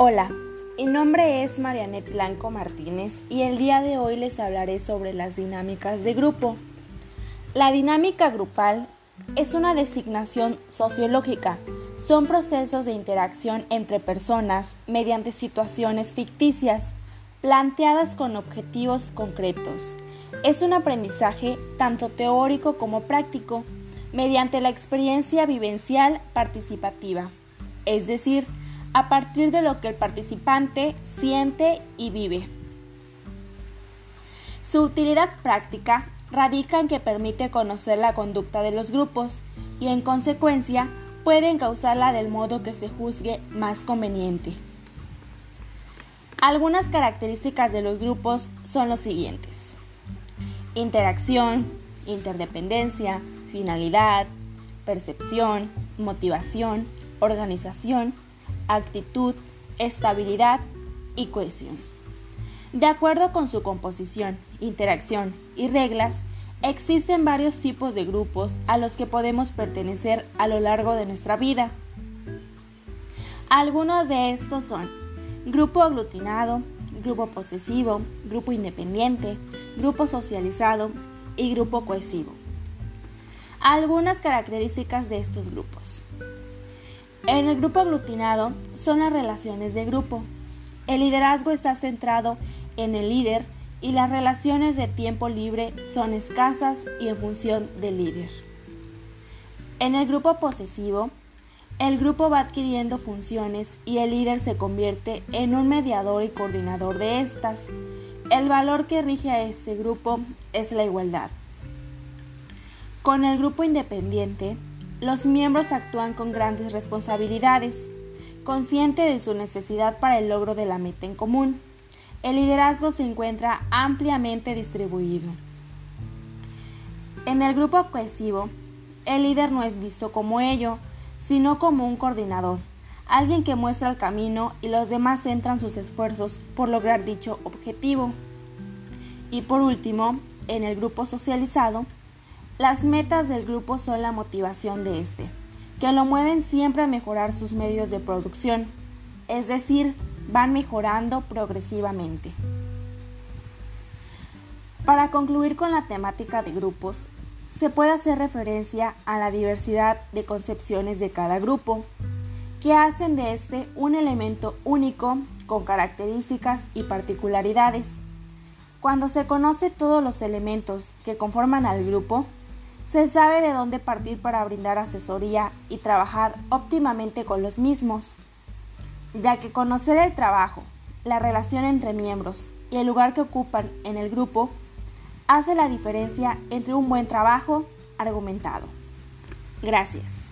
Hola, mi nombre es Marianet Blanco Martínez y el día de hoy les hablaré sobre las dinámicas de grupo. La dinámica grupal es una designación sociológica. Son procesos de interacción entre personas mediante situaciones ficticias, planteadas con objetivos concretos. Es un aprendizaje tanto teórico como práctico, mediante la experiencia vivencial participativa, es decir, a partir de lo que el participante siente y vive. Su utilidad práctica radica en que permite conocer la conducta de los grupos y en consecuencia puede encauzarla del modo que se juzgue más conveniente. Algunas características de los grupos son los siguientes. Interacción, interdependencia, finalidad, percepción, motivación, organización, actitud, estabilidad y cohesión. De acuerdo con su composición, interacción y reglas, existen varios tipos de grupos a los que podemos pertenecer a lo largo de nuestra vida. Algunos de estos son grupo aglutinado, grupo posesivo, grupo independiente, grupo socializado y grupo cohesivo. Algunas características de estos grupos. En el grupo aglutinado son las relaciones de grupo. El liderazgo está centrado en el líder y las relaciones de tiempo libre son escasas y en función del líder. En el grupo posesivo, el grupo va adquiriendo funciones y el líder se convierte en un mediador y coordinador de estas. El valor que rige a este grupo es la igualdad. Con el grupo independiente, los miembros actúan con grandes responsabilidades, consciente de su necesidad para el logro de la meta en común. El liderazgo se encuentra ampliamente distribuido. En el grupo cohesivo, el líder no es visto como ello, sino como un coordinador, alguien que muestra el camino y los demás centran sus esfuerzos por lograr dicho objetivo. Y por último, en el grupo socializado, las metas del grupo son la motivación de este, que lo mueven siempre a mejorar sus medios de producción, es decir, van mejorando progresivamente. Para concluir con la temática de grupos, se puede hacer referencia a la diversidad de concepciones de cada grupo, que hacen de este un elemento único con características y particularidades. Cuando se conoce todos los elementos que conforman al grupo, se sabe de dónde partir para brindar asesoría y trabajar óptimamente con los mismos, ya que conocer el trabajo, la relación entre miembros y el lugar que ocupan en el grupo hace la diferencia entre un buen trabajo argumentado. Gracias.